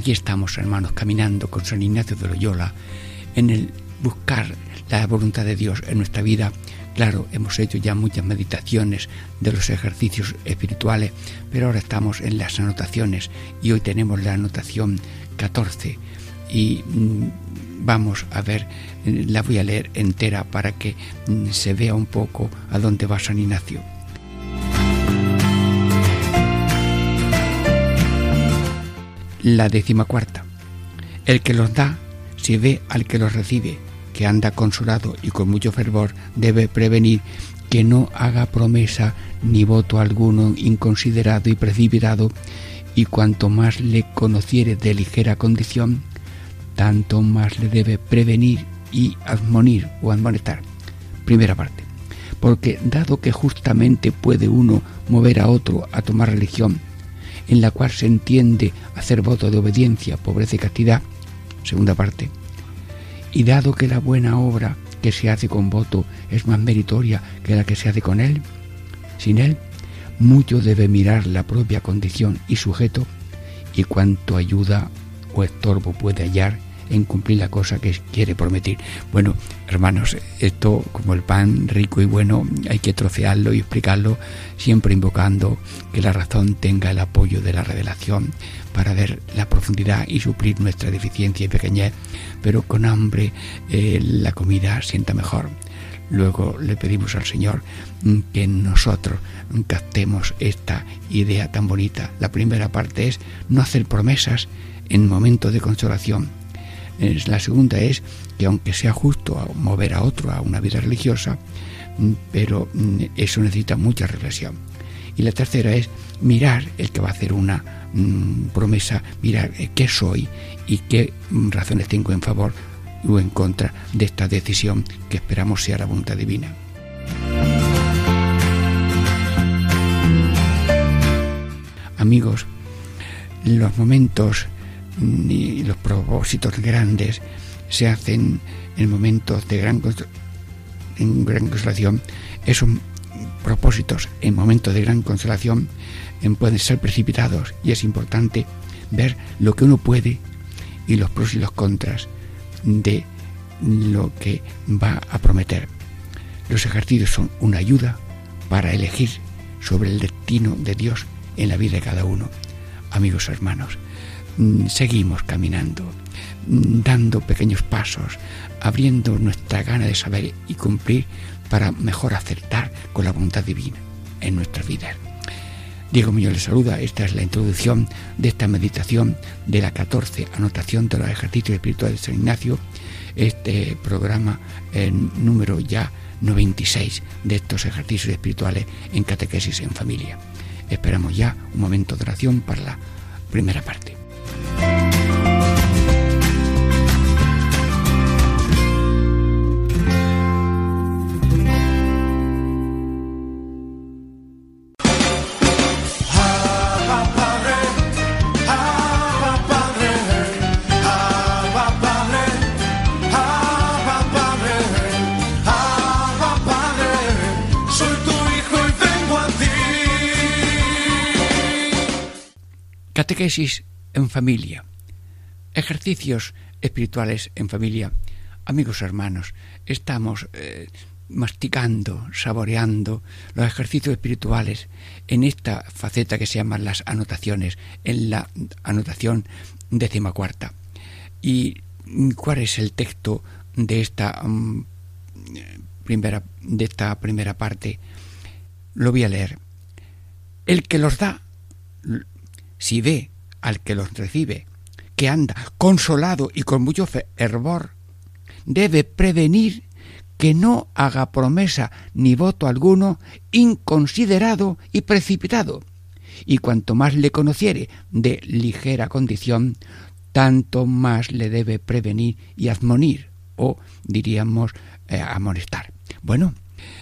Aquí estamos, hermanos, caminando con San Ignacio de Loyola en el buscar la voluntad de Dios en nuestra vida. Claro, hemos hecho ya muchas meditaciones de los ejercicios espirituales, pero ahora estamos en las anotaciones y hoy tenemos la anotación 14 y mm, vamos a ver, la voy a leer entera para que mm, se vea un poco a dónde va San Ignacio. La décima cuarta. El que los da, si ve al que los recibe, que anda consolado y con mucho fervor, debe prevenir que no haga promesa ni voto alguno inconsiderado y precipitado, y cuanto más le conociere de ligera condición, tanto más le debe prevenir y admonir o admonestar. Primera parte. Porque dado que justamente puede uno mover a otro a tomar religión, en la cual se entiende hacer voto de obediencia, pobreza y castidad. Segunda parte. Y dado que la buena obra que se hace con voto es más meritoria que la que se hace con él, sin él, mucho debe mirar la propia condición y sujeto y cuánto ayuda o estorbo puede hallar en cumplir la cosa que quiere prometer. Bueno, hermanos, esto como el pan rico y bueno hay que trocearlo y explicarlo, siempre invocando que la razón tenga el apoyo de la revelación para ver la profundidad y suplir nuestra deficiencia y pequeñez, pero con hambre eh, la comida sienta mejor. Luego le pedimos al Señor que nosotros captemos esta idea tan bonita. La primera parte es no hacer promesas en momentos de consolación, la segunda es que aunque sea justo mover a otro a una vida religiosa, mm, pero mm, eso necesita mucha reflexión. Y la tercera es mirar el que va a hacer una mm, promesa, mirar eh, qué soy y qué razones tengo en favor o en contra de esta decisión que esperamos sea la voluntad divina. Amigos, los momentos ni los propósitos grandes se hacen en momentos de gran, en gran consolación. Esos propósitos en momentos de gran consolación pueden ser precipitados y es importante ver lo que uno puede y los pros y los contras de lo que va a prometer. Los ejercicios son una ayuda para elegir sobre el destino de Dios en la vida de cada uno. Amigos hermanos, seguimos caminando, mm, dando pequeños pasos, abriendo nuestra gana de saber y cumplir para mejor acertar con la voluntad divina en nuestras vidas. Diego Muñoz les saluda, esta es la introducción de esta meditación de la 14 anotación de los ejercicios espirituales de San Ignacio, este programa número ya 96 de estos ejercicios espirituales en catequesis en familia. Esperamos ya un momento de oración para la primera parte. Catequesis en familia. Ejercicios espirituales en familia. Amigos hermanos, estamos eh, masticando, saboreando los ejercicios espirituales en esta faceta que se llaman las anotaciones, en la anotación decimacuarta. ¿Y cuál es el texto de esta, mm, primera, de esta primera parte? Lo voy a leer. El que los da, si ve al que los recibe, que anda consolado y con mucho fervor, debe prevenir que no haga promesa ni voto alguno inconsiderado y precipitado, y cuanto más le conociere de ligera condición, tanto más le debe prevenir y admonir, o diríamos eh, amonestar. Bueno,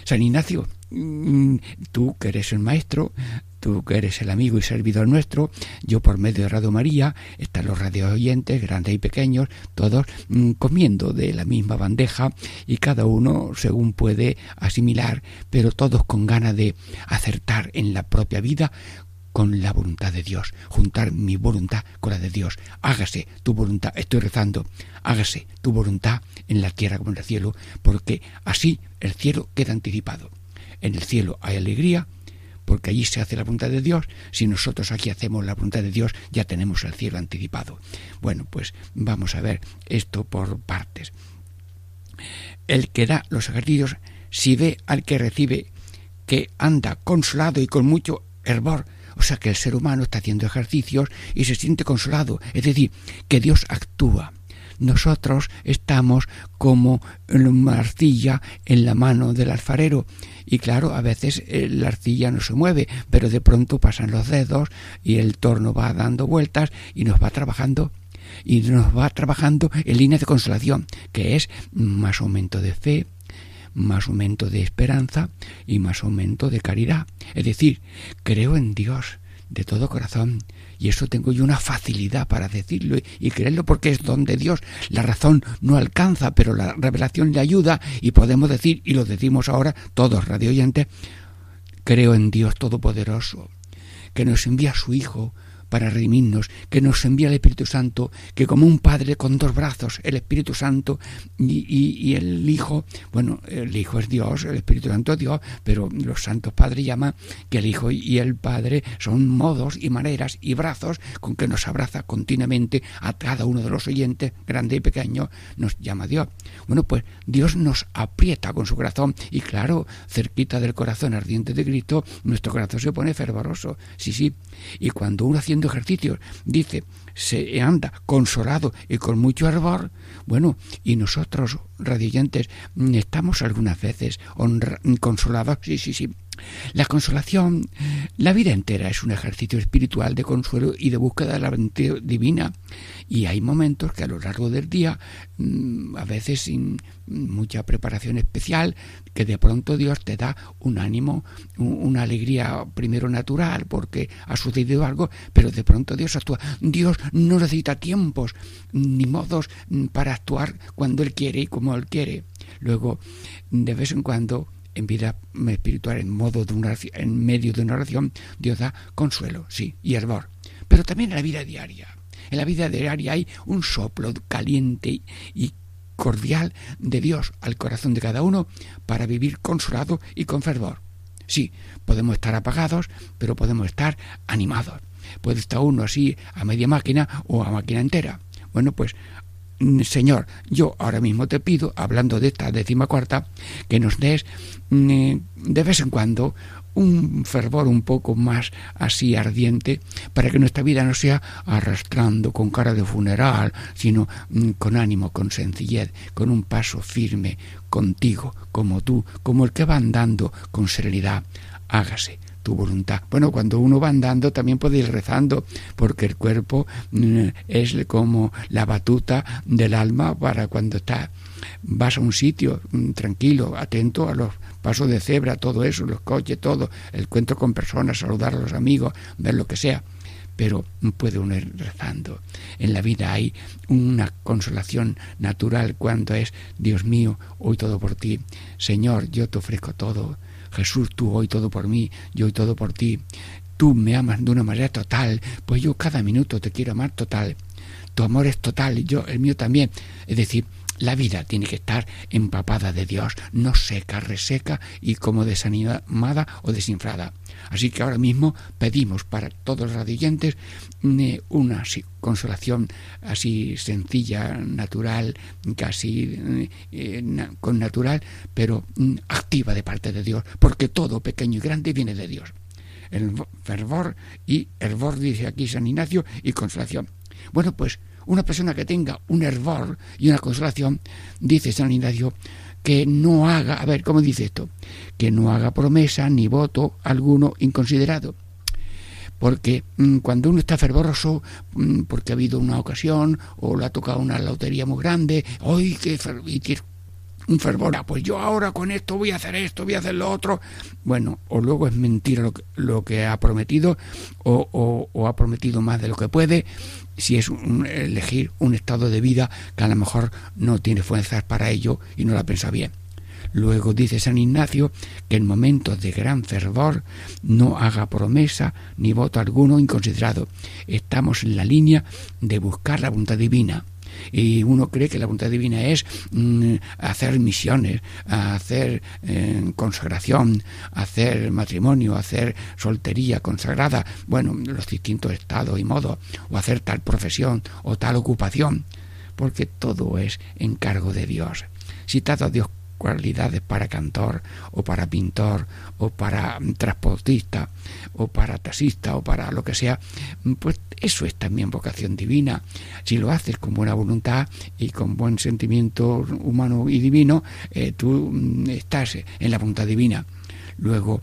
San Ignacio, mm, tú que eres el maestro, tú que eres el amigo y servidor nuestro, yo por medio de Radio María, están los radio oyentes, grandes y pequeños, todos mm, comiendo de la misma bandeja y cada uno según puede asimilar, pero todos con ganas de acertar en la propia vida con la voluntad de Dios, juntar mi voluntad con la de Dios. Hágase tu voluntad, estoy rezando, hágase tu voluntad en la tierra como en el cielo, porque así el cielo queda anticipado. En el cielo hay alegría, porque allí se hace la voluntad de Dios. Si nosotros aquí hacemos la voluntad de Dios, ya tenemos el cielo anticipado. Bueno, pues vamos a ver esto por partes. El que da los ejercicios, si ve al que recibe que anda consolado y con mucho hervor, o sea que el ser humano está haciendo ejercicios y se siente consolado, es decir, que Dios actúa. Nosotros estamos como una arcilla en la mano del alfarero y claro, a veces eh, la arcilla no se mueve, pero de pronto pasan los dedos y el torno va dando vueltas y nos va trabajando y nos va trabajando en línea de consolación, que es más aumento de fe, más aumento de esperanza y más aumento de caridad. Es decir, creo en Dios de todo corazón y eso tengo yo una facilidad para decirlo y, creerlo porque es donde Dios. La razón no alcanza, pero la revelación le ayuda y podemos decir, y lo decimos ahora todos radio oyentes, creo en Dios Todopoderoso, que nos envía a su Hijo para redimirnos, que nos envía el Espíritu Santo, que como un Padre con dos brazos, el Espíritu Santo y, el Hijo, bueno, el Hijo es Dios, el Espíritu Santo es Dios, pero los santos padres llaman que el Hijo y el Padre son modos y maneras y brazos con que nos abraza continuamente a cada uno de los oyentes, grande y pequeño, nos llama Dios. Bueno, pues Dios nos aprieta con su corazón y claro, cerquita del corazón ardiente de Cristo, nuestro corazón se pone fervoroso. Sí, sí. Y cuando uno haciendo ejercicios dice, se anda consolado y con mucho hervor, bueno, y nosotros, radiantes, estamos algunas veces consolados, sí, sí, sí, la consolación, la vida entera es un ejercicio espiritual de consuelo y de búsqueda de la bendición divina. Y hay momentos que a lo largo del día, mm, a veces sin mucha preparación especial, que de pronto Dios te da un ánimo, una alegría primero natural porque ha sucedido algo, pero de pronto Dios actúa. Dios no necesita tiempos ni modos mm, para actuar cuando Él quiere y como Él quiere. Luego, de vez en cuando, en vida espiritual, en, modo de una, en medio de una oración, Dios da consuelo, sí, y hervor. Pero también en la vida diaria. En la vida diaria hay un soplo caliente y cordial de Dios al corazón de cada uno para vivir consolado y con fervor. Sí, podemos estar apagados, pero podemos estar animados. Puede estar uno así a media máquina o a máquina entera. Bueno, pues Señor, yo ahora mismo te pido, hablando de esta décima cuarta, que nos des mm, de vez en cuando un fervor un poco más así ardiente para que nuestra vida no sea arrastrando con cara de funeral, sino mm, con ánimo, con sencillez, con un paso firme, contigo, como tú, como el que va andando con serenidad. Hágase tu voluntad. Bueno, cuando uno va andando también puede ir rezando, porque el cuerpo mm, es como la batuta del alma para cuando está vas a un sitio mm, tranquilo, atento a los pasos de cebra, todo eso, los coches, todo, el cuento con personas, saludar a los amigos, ver lo que sea pero puede uno ir rezando. En la vida hay una consolación natural cuando es, Dios mío, hoy todo por ti. Señor, yo te ofrezco todo. Jesús, tú hoy todo por mí, yo hoy todo por ti. Tú me amas de una manera total, pues yo cada minuto te quiero amar total. Tu amor es total yo el mío también. Es decir, la vida tiene que estar empapada de Dios, no seca, reseca y como desanimada o desinflada. Así que ahora mismo pedimos para todos los radioyentes eh, una consolación así sencilla, natural, casi eh, eh, con natural, pero mm, activa de parte de Dios, porque todo pequeño y grande viene de Dios. El fervor y hervor, dice aquí San Ignacio, y consolación. Bueno, pues una persona que tenga un hervor y una consolación, dice San Ignacio, que no haga, a ver, ¿cómo dice esto? Que no haga promesa ni voto alguno inconsiderado. porque mm, cuando uno está fervoroso, mm, porque ha habido una ocasión o le ha tocado una lotería muy grande, ¡ay, qué un fervor! Ah, pues yo ahora con esto voy a hacer esto, voy a hacer lo otro. Bueno, o luego es mentira lo que, lo que ha prometido, o, o, ha prometido más de lo que puede, si es elegir un estado de vida que a lo mejor no tiene fuerzas para ello y no lo ha pensado bien. Luego dice San Ignacio que en momentos de gran fervor no haga promesa ni voto alguno inconsiderado. Estamos en la línea de buscar la voluntad divina y uno cree que la voluntad divina es mm, hacer misiones, hacer eh, consagración, hacer matrimonio, hacer soltería consagrada, bueno, los distintos estados y modos, o hacer tal profesión o tal ocupación, porque todo es encargo de Dios. Si a Dios cualidades para cantor o para pintor o para transportista o para taxista o para lo que sea, pues eso es también vocación divina. Si lo haces con buena voluntad y con buen sentimiento humano y divino, eh, tú mm, estás en la voluntad divina. Luego,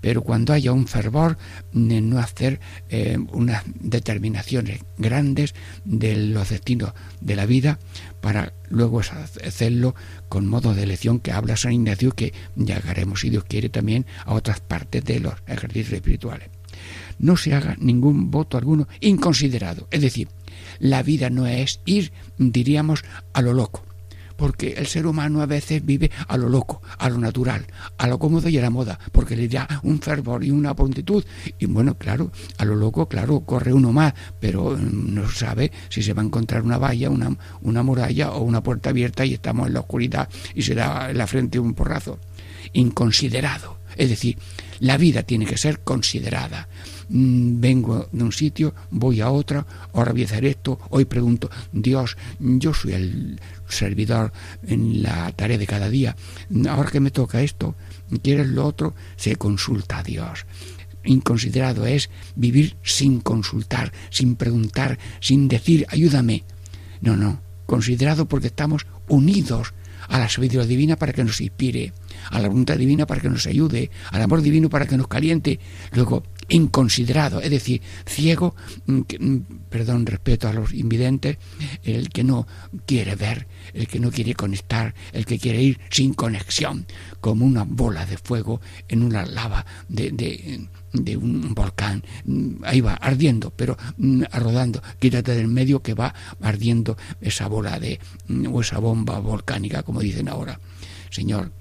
pero cuando haya un fervor, no hacer eh, unas determinaciones grandes de los destinos de la vida para luego hacerlo con modo de elección que habla San Ignacio que llegaremos si Dios quiere también a otras partes de los ejercicios espirituales. No se haga ningún voto alguno inconsiderado, es decir, la vida no es ir, diríamos, a lo loco porque el ser humano a veces vive a lo loco, a lo natural, a lo cómodo y a la moda, porque le da un fervor y una prontitud. Y bueno, claro, a lo loco, claro, corre uno más, pero mm, no sabe si se va a encontrar una valla, una, una muralla o una puerta abierta y estamos en la oscuridad y se da en la frente un porrazo. Inconsiderado. Es decir, la vida tiene que ser considerada. Mm, vengo de un sitio, voy a otro, ahora voy a hacer esto, hoy pregunto, Dios, yo soy el servidor en la tarea de cada día, ahora que me toca esto, ¿quieres lo otro? Se consulta a Dios inconsiderado es vivir sin consultar, sin preguntar, sin decir ayúdame. No, no, considerado porque estamos unidos a la sabiduría divina para que nos inspire, a la voluntad divina para que nos ayude, al amor divino para que nos caliente. Luego, inconsiderado, es decir, ciego, mm, mm, perdón, respeto a los invidentes, el que no quiere ver, el que no quiere conectar, el que quiere ir sin conexión, como una bola de fuego en una lava de, de, un volcán. Mm, ahí va, ardiendo, pero rodando. Quítate del medio que va ardiendo esa bola de, o esa bomba volcánica, como dicen ahora. Señor,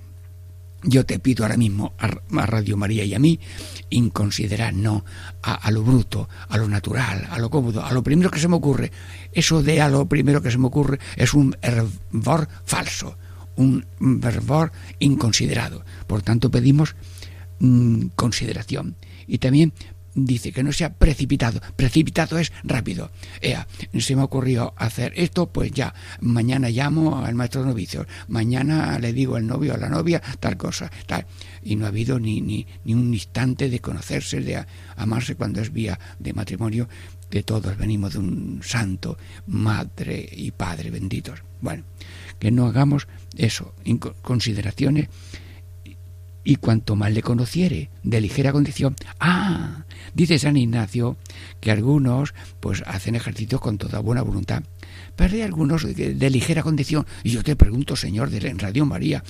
yo te pido ahora mismo a, Radio María y a mí inconsiderar no a, lo bruto, a lo natural, a lo cómodo, a lo primero que se me ocurre. Eso de a lo primero que se me ocurre es un fervor falso, un fervor inconsiderado. Por tanto, pedimos mm, consideración. Y también dice que no sea precipitado. Precipitado es rápido. Ea, se me ocurrió hacer esto, pues ya, mañana llamo al maestro novicio, mañana le digo al novio a la novia tal cosa, tal. Y no ha habido ni, ni, ni un instante de conocerse, de amarse cuando es vía de matrimonio, que todos venimos de un santo, madre y padre benditos. Bueno, que no hagamos eso, consideraciones y cuanto más le conociere de ligera condición, ah, dice San Ignacio que algunos pues hacen ejercicios con toda buena voluntad, pero hay algunos de, ligera condición. Y yo te pregunto, Señor, de Radio María,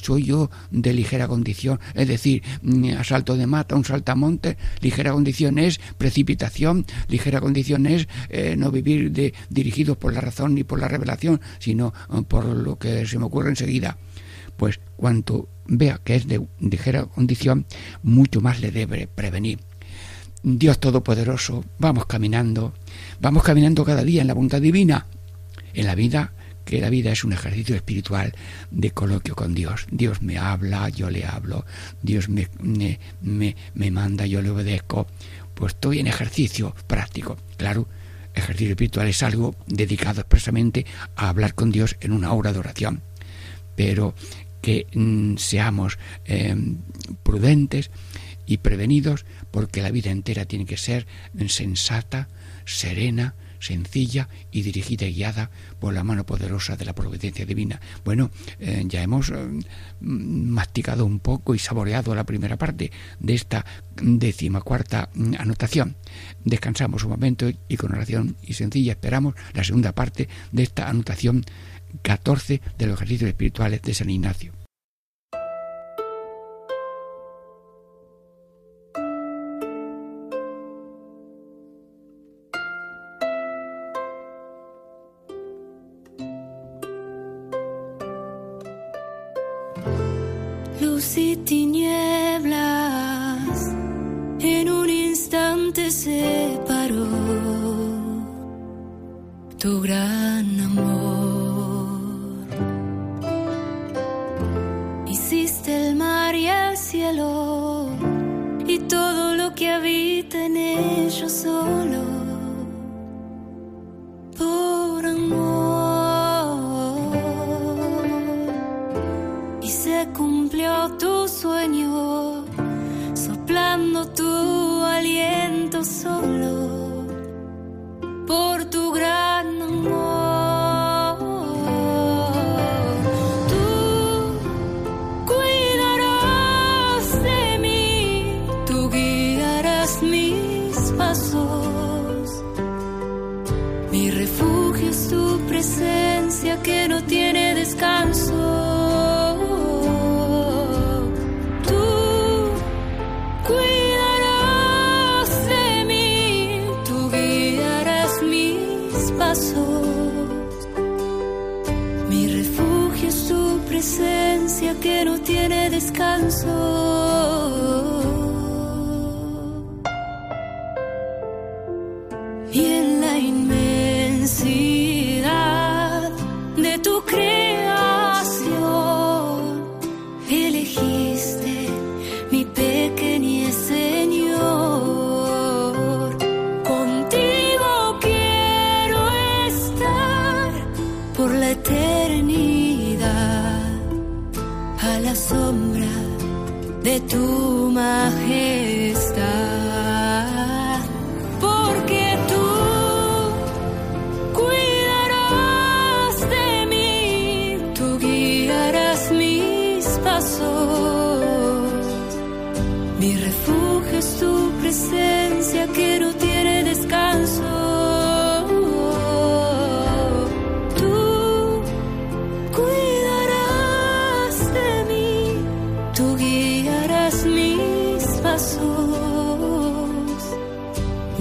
¿soy yo de ligera condición? Es decir, asalto de mata, un saltamonte, ligera condición es precipitación, ligera condición es eh, no vivir de, dirigido por la razón ni por la revelación, sino eh, por lo que se me ocurre enseguida pues cuanto vea que es de ligera condición, mucho más le debe prevenir. Dios Todopoderoso, vamos caminando, vamos caminando cada día en la voluntad divina, en la vida, que la vida es un ejercicio espiritual de coloquio con Dios. Dios me habla, yo le hablo, Dios me, me, me, me manda, yo le obedezco. Pues estoy en ejercicio práctico. Claro, ejercicio espiritual es algo dedicado expresamente a hablar con Dios en una hora de oración. Pero que mm, seamos em, prudentes y prevenidos porque la vida entera tiene que ser sensata, serena, sencilla y dirigida y guiada por la mano poderosa de la providencia divina. Bueno, eh, ya hemos eh, masticado un poco y saboreado la primera parte de esta decimacuarta mm, anotación. Descansamos un momento y con oración y sencilla esperamos la segunda parte de esta anotación 14 de los ejercicios espirituales de San Ignacio. Descanso.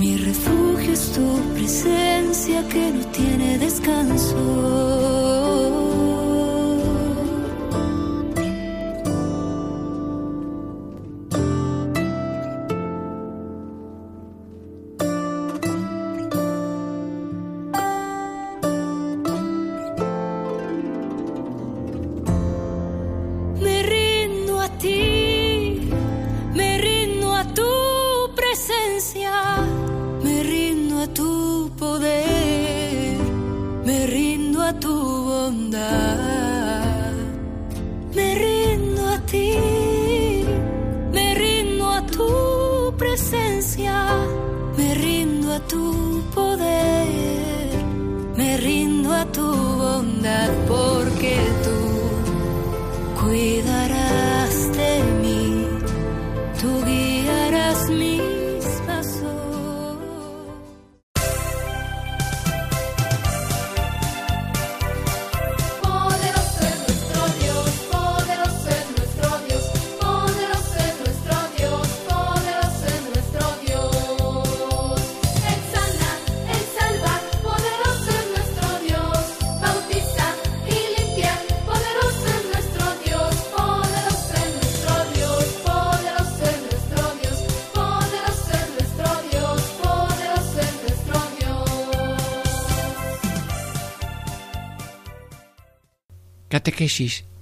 Mi refugio es tu presencia que no tiene descanso.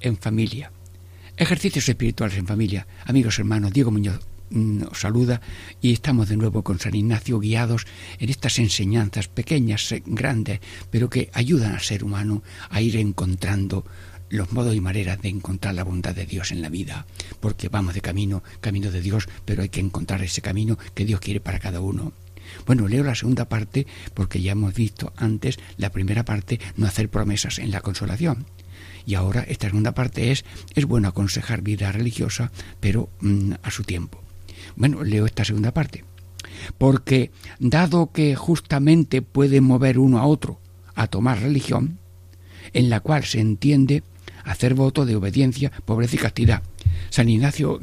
En familia. Ejercicios espirituales en familia. Amigos hermanos, Diego Muñoz mm, os saluda y estamos de nuevo con San Ignacio guiados en estas enseñanzas pequeñas, eh, grandes, pero que ayudan al ser humano a ir encontrando los modos y maneras de encontrar la bondad de Dios en la vida, porque vamos de camino, camino de Dios, pero hay que encontrar ese camino que Dios quiere para cada uno. Bueno, leo la segunda parte porque ya hemos visto antes la primera parte, no hacer promesas en la consolación. Y ahora esta segunda parte es, es bueno aconsejar vida religiosa, pero mm, a su tiempo. Bueno, leo esta segunda parte. Porque dado que justamente puede mover uno a otro a tomar religión, en la cual se entiende hacer voto de obediencia, pobreza y castidad. San Ignacio,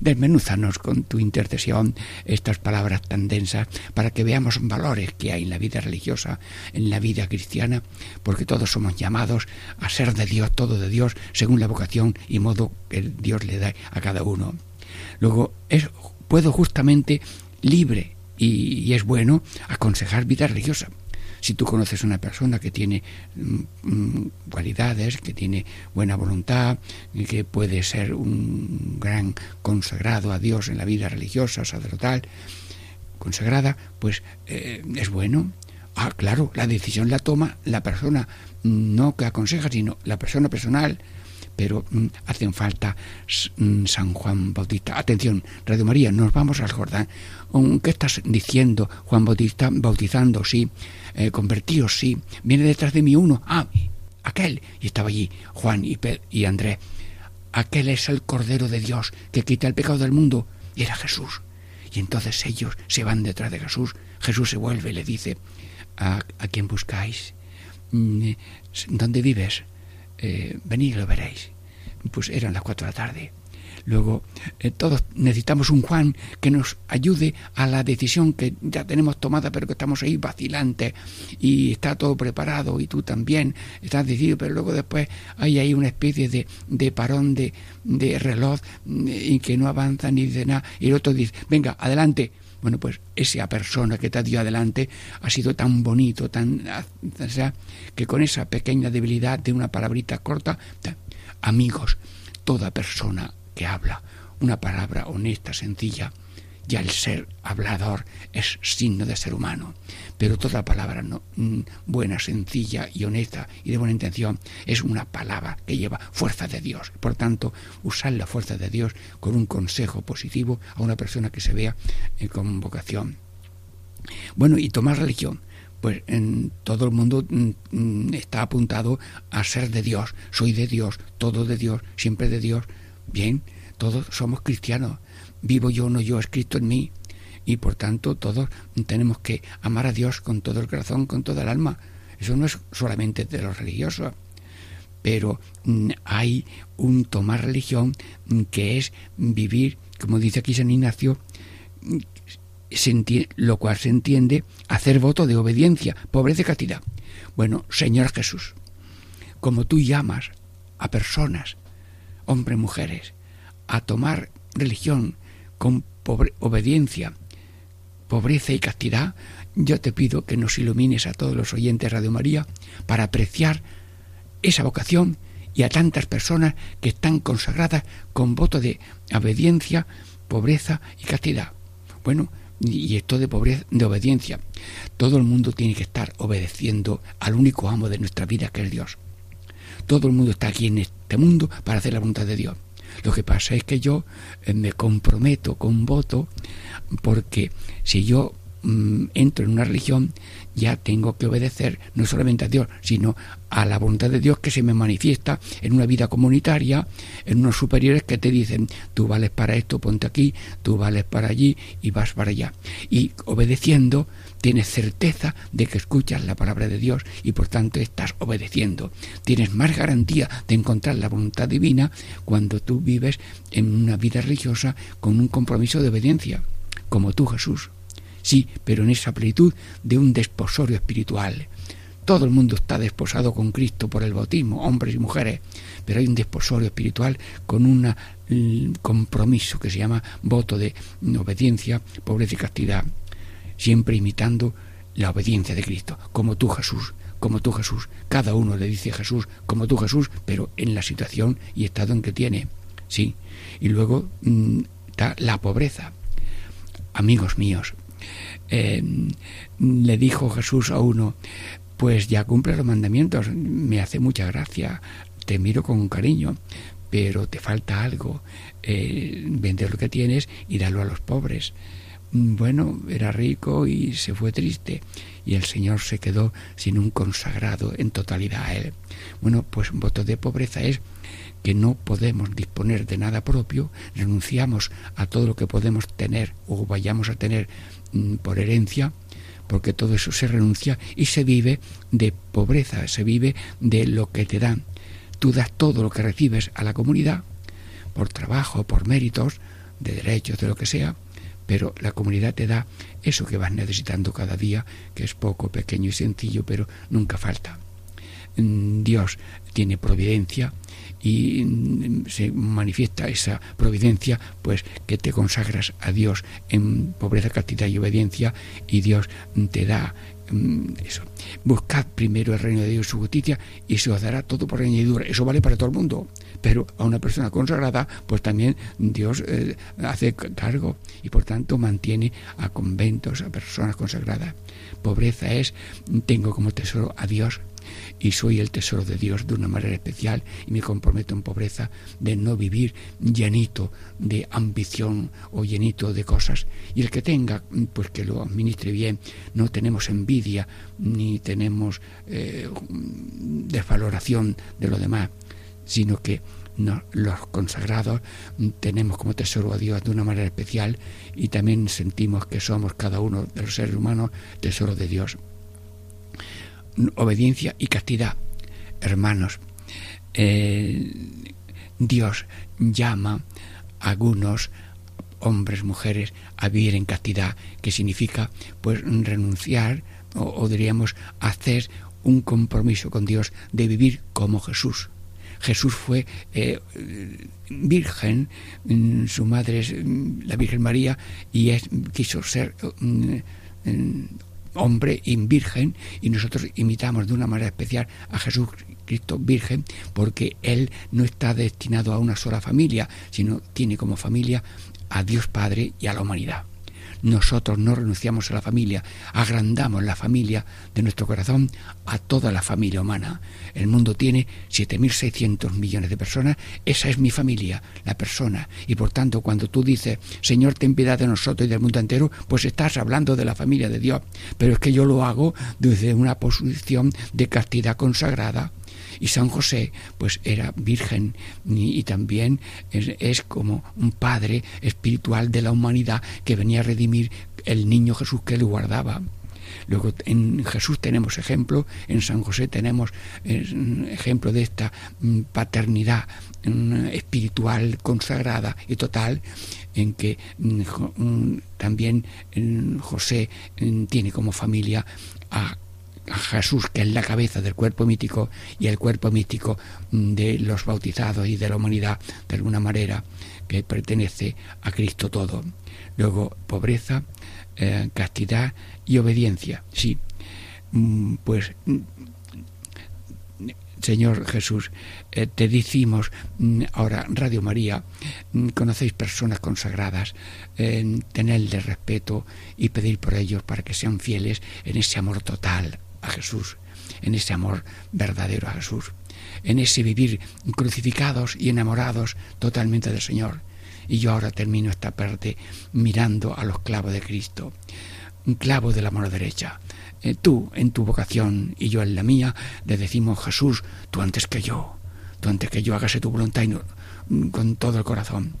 desmenúzanos con tu intercesión estas palabras tan densas para que veamos valores que hay en la vida religiosa, en la vida cristiana, porque todos somos llamados a ser de Dios, todo de Dios, según la vocación y modo que Dios le da a cada uno. Luego, es, puedo justamente libre y, y es bueno aconsejar vida religiosa si tú conoces una persona que tiene mm, mm, cualidades, que tiene buena voluntad, que puede ser un gran consagrado a Dios en la vida religiosa, sacerdotal, consagrada, pues eh, es bueno. Ah, claro, la decisión la toma la persona, no que aconseja, sino la persona personal, pero mm, hacen falta mm, San Juan Bautista. Atención, Radio María, nos vamos al Jordán. ¿Qué estás diciendo, Juan Bautista? Bautizando, sí. Eh, convertidos, sí. Viene detrás de mí uno. Ah, aquel. Y estaba allí Juan y, y Andrés. Aquel es el Cordero de Dios que quita el pecado del mundo. Y era Jesús. Y entonces ellos se van detrás de Jesús. Jesús se vuelve y le dice, ¿a, a quién buscáis? Mm, eh, ¿Dónde vives? Eh, venid y lo veréis. Pues eran las cuatro de la tarde. Luego, eh, todos necesitamos un Juan que nos ayude a la decisión que ya tenemos tomada, pero que estamos ahí vacilantes y está todo preparado y tú también estás decidido, pero luego después hay ahí una especie de, de parón de, de reloj y que no avanza ni de nada. Y el otro dice, venga, adelante. Bueno, pues esa persona que te dio adelante ha sido tan bonito, tan, sea, que con esa pequeña debilidad de una palabrita corta, amigos, toda persona que habla una palabra honesta, sencilla, ya el ser hablador es signo de ser humano. Pero toda palabra no, mm, buena, sencilla y honesta y de buena intención es una palabra que lleva fuerza de Dios. Por tanto, usar la fuerza de Dios con un consejo positivo a una persona que se vea eh, con vocación. Bueno, y tomar religión pues en todo el mundo mm, mm, está apuntado a ser de Dios, soy de Dios, todo de Dios, siempre de Dios. Bien, todos somos cristianos, vivo yo, no yo, es Cristo en mí. Y por tanto todos tenemos que amar a Dios con todo el corazón, con toda el alma. Eso no es solamente de los religiosos, pero mm, hay un tomar religión que es vivir, como dice aquí San Ignacio, lo cual se entiende hacer voto de obediencia, pobreza y castidad. Bueno, Señor Jesús, como tú llamas a personas, hombres, mujeres, a tomar religión con obediencia, pobreza y castidad, yo te pido que nos ilumines a todos los oyentes de Radio María para apreciar esa vocación y a tantas personas que están consagradas con voto de obediencia, pobreza y castidad. Bueno, y esto de pobreza, de obediencia. Todo el mundo tiene que estar obedeciendo al único amo de nuestra vida, que es Dios. Todo el mundo está aquí en este mundo para hacer la voluntad de Dios. Lo que pasa es que yo eh, me comprometo con voto porque si yo mm, entro en una religión ya tengo que obedecer no solamente a Dios, sino a la voluntad de Dios que se me manifiesta en una vida comunitaria, en unos superiores que te dicen, tú vales para esto, ponte aquí, tú vales para allí y vas para allá. Y obedeciendo tienes certeza de que escuchas la palabra de Dios y por tanto estás obedeciendo. Tienes más garantía de encontrar la voluntad divina cuando tú vives en una vida religiosa con un compromiso de obediencia, como tú Jesús. Sí, pero en esa plenitud de un desposorio espiritual. Todo el mundo está desposado con Cristo por el bautismo, hombres y mujeres, pero hay un desposorio espiritual con un compromiso que se llama voto de obediencia, pobreza y castidad, siempre imitando la obediencia de Cristo, como tú Jesús, como tú Jesús. Cada uno le dice Jesús, como tú Jesús, pero en la situación y estado en que tiene. Sí. Y luego mm, está la pobreza. Amigos míos, eh, le dijo Jesús a uno, pues ya cumple los mandamientos, me hace mucha gracia, te miro con cariño, pero te falta algo, eh, vende lo que tienes y dalo a los pobres. Mm, bueno, era rico y se fue triste y el Señor se quedó sin un consagrado en totalidad a Él. Bueno, pues voto de pobreza es que no podemos disponer de nada propio, renunciamos a todo lo que podemos tener o vayamos a tener mm, por herencia, porque todo eso se renuncia y se vive de pobreza, se vive de lo que te dan. Tú das todo lo que recibes a la comunidad, por trabajo, por méritos, de derechos, de lo que sea, pero la comunidad te da eso que vas necesitando cada día, que es poco, pequeño y sencillo, pero nunca falta. Mm, Dios tiene providencia y mm, se manifiesta esa providencia, pues que te consagras a Dios en pobreza, castidad y obediencia y Dios te da mm, eso. Buscad primero el reino de Dios y su justicia y se os dará todo por añadidura. Eso vale para todo el mundo. Pero a una persona consagrada, pues también Dios eh, hace cargo y por tanto mantiene a conventos, a personas consagradas. Pobreza es, tengo como tesoro a Dios y soy el tesoro de Dios de una manera especial y me comprometo en pobreza de no vivir llenito de ambición o llenito de cosas. Y el que tenga pues que lo administre bien. No tenemos envidia ni tenemos eh, desvaloración de lo demás sino que los consagrados tenemos como tesoro a Dios de una manera especial y también sentimos que somos cada uno de los seres humanos tesoro de Dios obediencia y castidad. Hermanos, eh, Dios llama a algunos hombres, mujeres, a vivir en castidad, que significa pues renunciar o, diríamos hacer un compromiso con Dios de vivir como Jesús. Jesús fue eh, virgen, mm, su madre es mm, la Virgen María y quiso ser mm, hombre y virgen y nosotros imitamos de una manera especial a Jesús Cristo virgen porque Él no está destinado a una sola familia, sino tiene como familia a Dios Padre y a la humanidad. Nosotros no renunciamos a la familia, agrandamos la familia de nuestro corazón a toda la familia humana. El mundo tiene 7.600 millones de personas, esa es mi familia, la persona. Y por tanto, cuando tú dices, Señor, ten piedad de nosotros y del mundo entero, pues estás hablando de la familia de Dios. Pero es que yo lo hago desde una posición de castidad consagrada y San José, pues era virgen y, también es, como un padre espiritual de la humanidad que venía a redimir el niño Jesús que le guardaba. Luego en Jesús tenemos ejemplo, en San José tenemos ejemplo de esta mm, paternidad mm, espiritual consagrada y total en que mm, también José tiene como familia a a Jesús, que es la cabeza del cuerpo mítico, y el cuerpo mítico mm, de los bautizados y de la humanidad, de alguna manera, que pertenece a Cristo todo. Luego, pobreza, eh, castidad y obediencia. Sí, mm, pues mm, Señor Jesús, eh, te decimos ahora, Radio María, conocéis personas consagradas, eh, tenedle respeto y pedir por ellos para que sean fieles en ese amor total a Jesús, en ese amor verdadero a Jesús, en ese vivir crucificados y enamorados totalmente del Señor. Y yo ahora termino esta parte mirando a los clavos de Cristo, un clavo de la mano derecha. Eh, tú en tu vocación y yo en la mía le decimos Jesús, tú antes que yo, tú antes que yo hágase tu voluntad y con todo el corazón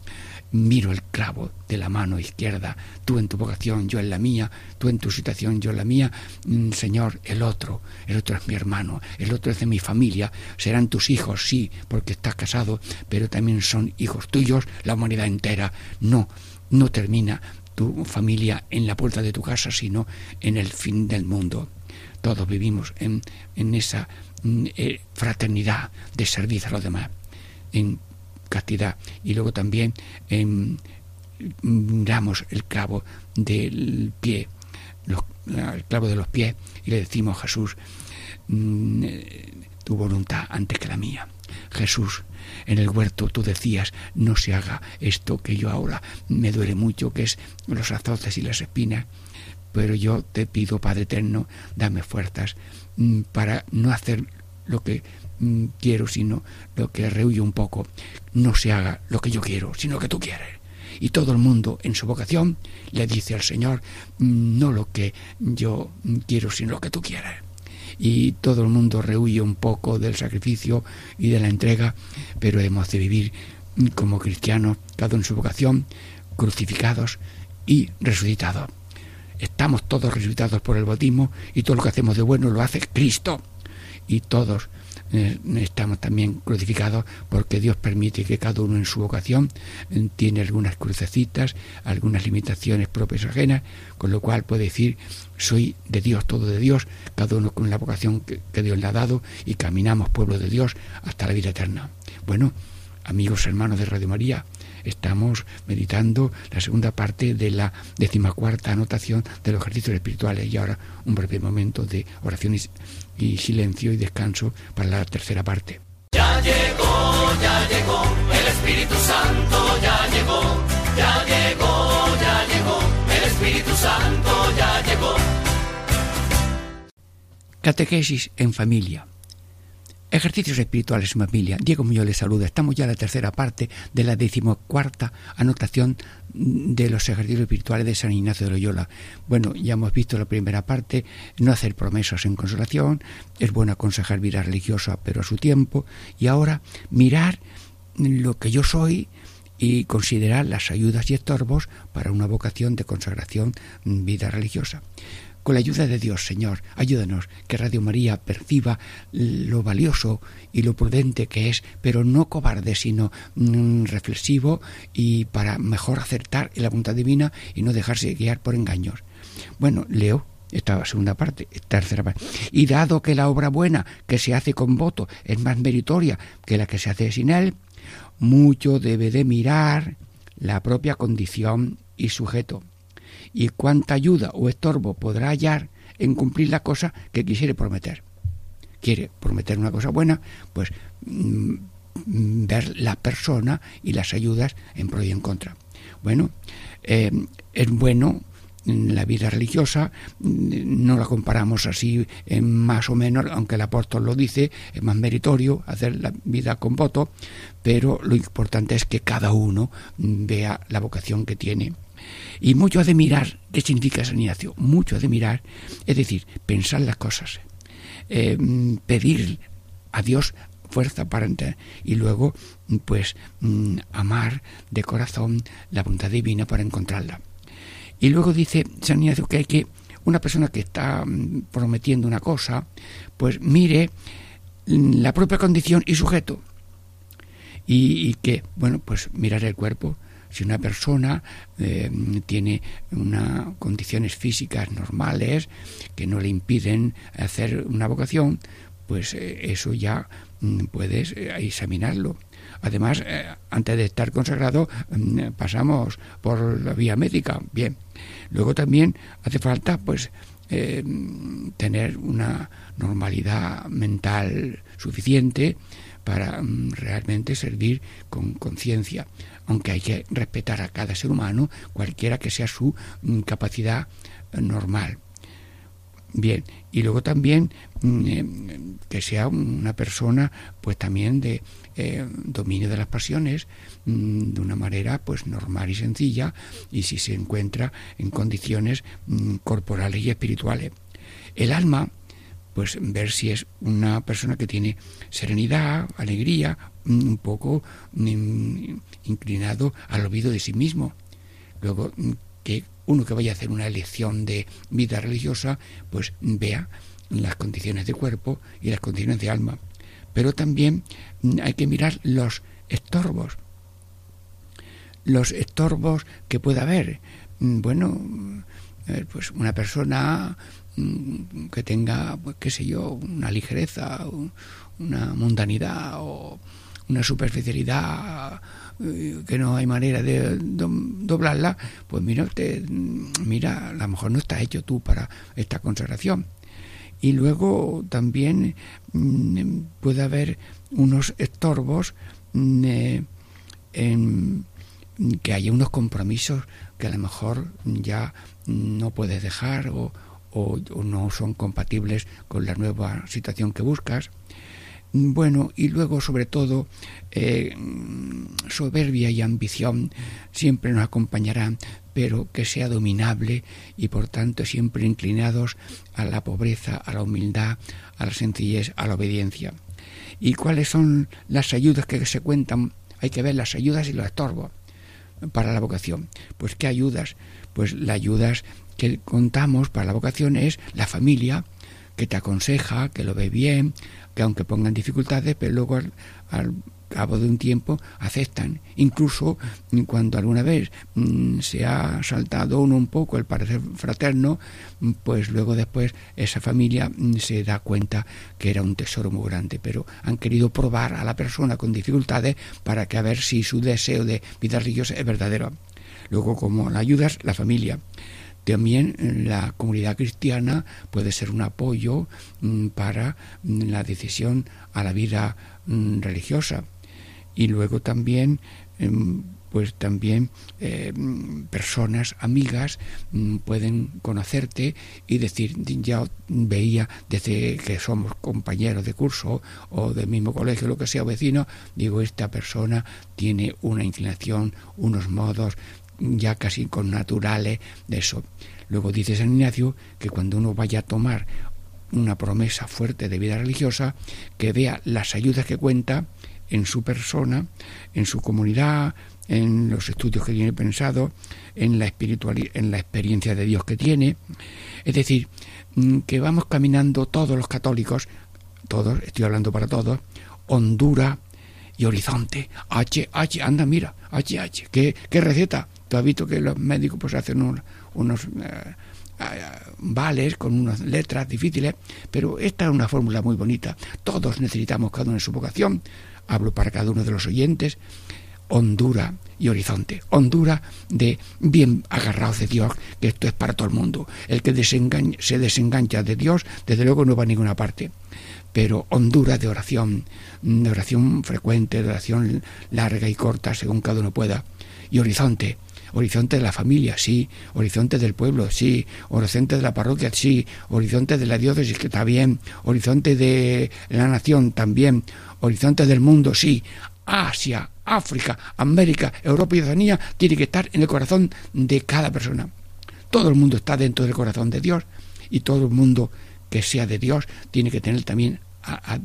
miro el clavo de la mano izquierda, tú en tu vocación, yo en la mía, tú en tu situación, yo en la mía, mm, Señor, el otro, el otro es mi hermano, el otro es de mi familia, serán tus hijos, sí, porque estás casado, pero también son hijos tuyos, la humanidad entera, no, no termina tu familia en la puerta de tu casa, sino en el fin del mundo. Todos vivimos en, en esa mm, eh, fraternidad de servicio a los demás, castidad. Y luego también em, miramos el clavo del pie, el clavo de los pies, y le decimos, Jesús, mm, tu voluntad antes que la mía. Jesús, en el huerto tú decías, no se haga esto que yo ahora me duele mucho, que es los azotes y las espinas, pero yo te pido, Padre Eterno, dame fuerzas mm, para no hacer lo que Mm, quiero, sino lo que rehuyo un poco, no se haga lo que yo quiero, sino lo que tú quieres. Y todo el mundo en su vocación le dice al Señor, no lo que yo quiero, sino lo que tú quieres. Y todo el mundo rehuye un poco del sacrificio y de la entrega, pero hemos de vivir como cristianos, cada en su vocación, crucificados y resucitados. Estamos todos resucitados por el bautismo y todo lo que hacemos de bueno lo hace Cristo. Y todos eh, estamos también crucificados porque Dios permite que cada uno en su vocación eh, tiene algunas crucecitas, algunas limitaciones propias ajenas, con lo cual puede decir, soy de Dios, todo de Dios, cada uno con la vocación que, que Dios le ha dado y caminamos pueblo de Dios hasta la vida eterna. Bueno, amigos hermanos de Radio María, estamos meditando la segunda parte de la decimacuarta anotación de los ejercicios espirituales y ahora un breve momento de oración y, silencio y descanso para la tercera parte. Ya llegó, ya llegó, el Espíritu Santo ya llegó, ya llegó, ya llegó, el Espíritu Santo ya llegó. Catequesis en familia. Ejercicios espirituales en familia. Diego Muñoz les saluda. Estamos ya en la tercera parte de la decimocuarta anotación de los ejercicios espirituales de San Ignacio de Loyola. Bueno, ya hemos visto la primera parte, no hacer promesas en consolación, es bueno aconsejar vida religiosa pero a su tiempo, y ahora mirar lo que yo soy y considerar las ayudas y estorbos para una vocación de consagración vida religiosa. Con la ayuda de Dios, Señor, ayúdanos que Radio María perciba lo valioso y lo prudente que es, pero no cobarde, sino mm, reflexivo y para mejor acertar en la voluntad divina y no dejarse guiar por engaños. Bueno, leo esta segunda parte, tercera parte. Y dado que la obra buena que se hace con voto es más meritoria que la que se hace sin él, mucho debe de mirar la propia condición y sujeto y cuánta ayuda o estorbo podrá hallar en cumplir la cosa que quisiere prometer. Quiere prometer una cosa buena, pues mm, ver la persona y las ayudas en pro y en contra. Bueno, eh, es bueno la vida religiosa, no la comparamos así en más o menos, aunque el apóstol lo dice, es más meritorio hacer la vida con voto, pero lo importante es que cada uno vea la vocación que tiene y mucho de mirar, ¿qué significa San Ignacio? Mucho de mirar, es decir, pensar las cosas, eh, pedir a Dios fuerza para entender y luego pues mm, amar de corazón la voluntad divina para encontrarla. Y luego dice San Ignacio que hay que una persona que está mm, prometiendo una cosa, pues mire mm, la propia condición y sujeto. Y, que, bueno, pues mirar el cuerpo, si una persona eh, tiene unas condiciones físicas normales que no le impiden hacer una vocación, pues eh, eso ya mm, puedes eh, examinarlo. Además, antes de estar consagrado, mm, pasamos por la vía médica. Bien. Luego también hace falta, pues, tener una normalidad mental suficiente para mm, realmente servir con conciencia aunque hay que respetar a cada ser humano, cualquiera que sea su mm, capacidad eh, normal. Bien, y luego también mm, eh, que sea una persona pues también de eh, dominio de las pasiones mm, de una manera pues normal y sencilla y si se encuentra en condiciones corporales y espirituales. El alma pues ver si es una persona que tiene serenidad, alegría, un poco mm, inclinado al olvido de sí mismo. Luego, mm, que uno que vaya a hacer una elección de vida religiosa, pues vea las condiciones de cuerpo y las condiciones de alma. Pero también mm, hay que mirar los estorbos, los estorbos que pueda haber. Bueno, eh, pues una persona que tenga, pues, qué sé yo, una ligereza, una mundanidad o una superficialidad que no hay manera de doblarla, pues mira usted, mira, a lo mejor no estás hecho tú para esta consagración. Y luego también mm, puede haber unos estorbos mm, eh, que haya unos compromisos que a lo mejor ya no puedes dejar o, no son compatibles con la nueva situación que buscas Bueno, y luego sobre todo eh, soberbia y ambición siempre nos acompañarán, pero que sea dominable y por tanto siempre inclinados a la pobreza, a la humildad, a la sencillez, a la obediencia. ¿Y cuáles son las ayudas que se cuentan? Hay que ver las ayudas y los estorbos para la vocación. Pues ¿qué ayudas? Pues las ayudas que contamos para la vocación es la familia, que te aconseja, que lo ve bien, que aunque pongan dificultades, pero luego al, cabo de un tiempo aceptan. Incluso cuando alguna vez mm, se ha saltado uno un poco el parecer fraterno, pues luego después esa familia mm, se da cuenta que era un tesoro muy grande, pero han querido probar a la persona con dificultades para que a ver si su deseo de vida religiosa es verdadero. Luego, como la ayudas, la familia. También la comunidad cristiana puede ser un apoyo para la decisión a la vida religiosa. Y luego también em, pues también em, personas amigas mm, pueden conocerte y decir ya veía desde que somos compañeros de curso o del mismo colegio lo que sea vecino digo esta persona tiene una inclinación unos modos ya casi con naturales de eso luego dice San Ignacio que cuando uno vaya a tomar una promesa fuerte de vida religiosa que vea las ayudas que cuenta en su persona, en su comunidad, en los estudios que tiene pensado, en la espiritualidad, en la experiencia de Dios que tiene. Es decir, mm, que vamos caminando todos los católicos, todos, estoy hablando para todos, Honduras y Horizonte, H, H, anda, mira, H, H, ¿qué, qué receta? Tú visto que los médicos pues hacen unos, eh, vales con unas letras difíciles, pero esta es una fórmula muy bonita. Todos necesitamos cada uno en su vocación hablo para cada uno de los oyentes, hondura y horizonte. Hondura de bien agarrados de Dios, que esto es para todo el mundo. El que se desengancha de Dios, desde luego no va a ninguna parte. Pero hondura de oración, de oración frecuente, de oración larga y corta, según cada uno pueda. Y horizonte, horizonte de la familia, sí, horizonte del pueblo, sí, horizonte de la parroquia, sí, horizonte de la diócesis, que está bien, horizonte de la nación también, horizonte del mundo, sí, Asia, África, América, Europa y Oceanía tiene que estar en el corazón de cada persona. Todo el mundo está dentro del corazón de Dios y todo el mundo que sea de Dios tiene que tener también a,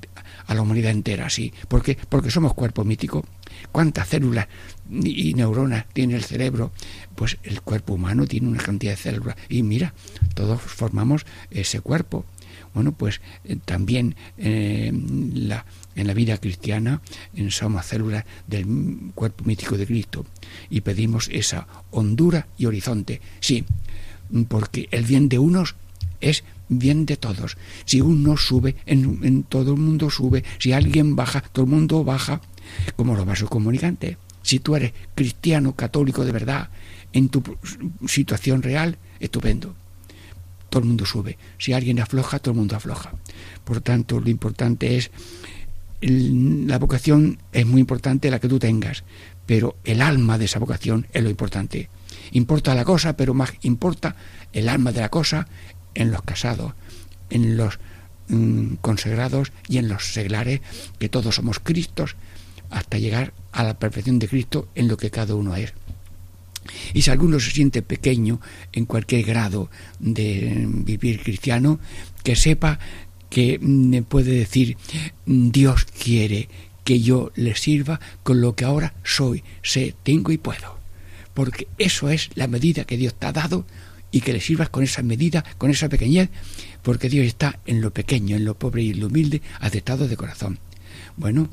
la humanidad entera, sí. ¿Por qué? Porque somos cuerpo mítico. ¿Cuántas células y neuronas tiene el cerebro? Pues el cuerpo humano tiene una cantidad de células. Y mira, todos formamos ese cuerpo. Bueno, pues eh, también eh, en la vida cristiana somos células del cuerpo mítico de Cristo y pedimos esa hondura y horizonte. Sí, porque el bien de unos es bien de todos. Si uno sube, en, todo el mundo sube. Si alguien baja, todo el mundo baja. Como los vasos comunicantes. Si tú eres cristiano, católico de verdad, en tu situación real, estupendo. Todo el mundo sube. Si alguien afloja, todo el mundo afloja. Por tanto, lo importante es la vocación es muy importante la que tú tengas, pero el alma de esa vocación es lo importante. Importa la cosa, pero más importa el alma de la cosa en los casados, en los mm, consagrados y en los seglares, que todos somos Cristos, hasta llegar a la perfección de Cristo en lo que cada uno es. Y si alguno se siente pequeño en cualquier grado de vivir cristiano, que sepa que me puede decir Dios quiere que yo le sirva con lo que ahora soy, sé, tengo y puedo. Porque eso es la medida que Dios te ha dado y que le sirvas con esa medida, con esa pequeñez, porque Dios está en lo pequeño, en lo pobre y en lo humilde, aceptado de corazón. Bueno,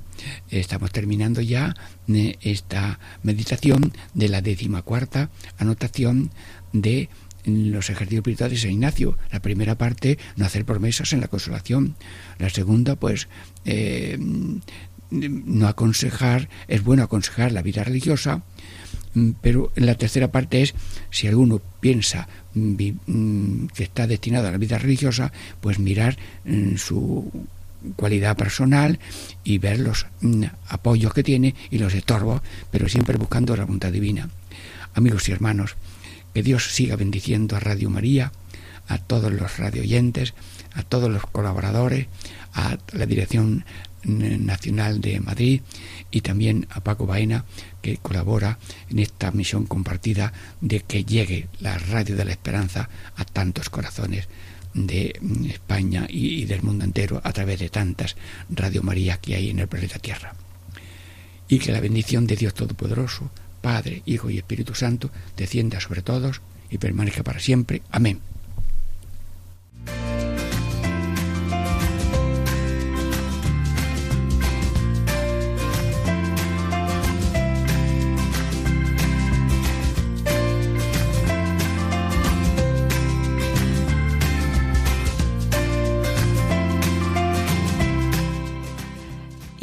estamos terminando ya eh, esta meditación de la cuarta anotación de los ejercicios espirituales de San Ignacio. La primera parte, no hacer promesas en la consolación. La segunda, pues, eh, no aconsejar, es bueno aconsejar la vida religiosa, mm, pero la tercera parte es, si alguno piensa mm, mm, que está destinado a la vida religiosa, pues mirar su cualidad personal y ver los apoyos que tiene y los estorbos, pero siempre buscando la voluntad divina. Amigos y hermanos, que Dios siga bendiciendo a Radio María, a todos los radioyentes, a todos los colaboradores, a la dirección Nacional de Madrid y también a Paco Baena, que colabora en esta misión compartida de que llegue la radio de la esperanza a tantos corazones de mm, España y del mundo entero a través de tantas Radio María que hay en el planeta Tierra. Y que la bendición de Dios Todopoderoso, Padre, Hijo y Espíritu Santo, descienda sobre todos y permanezca para siempre. Amén.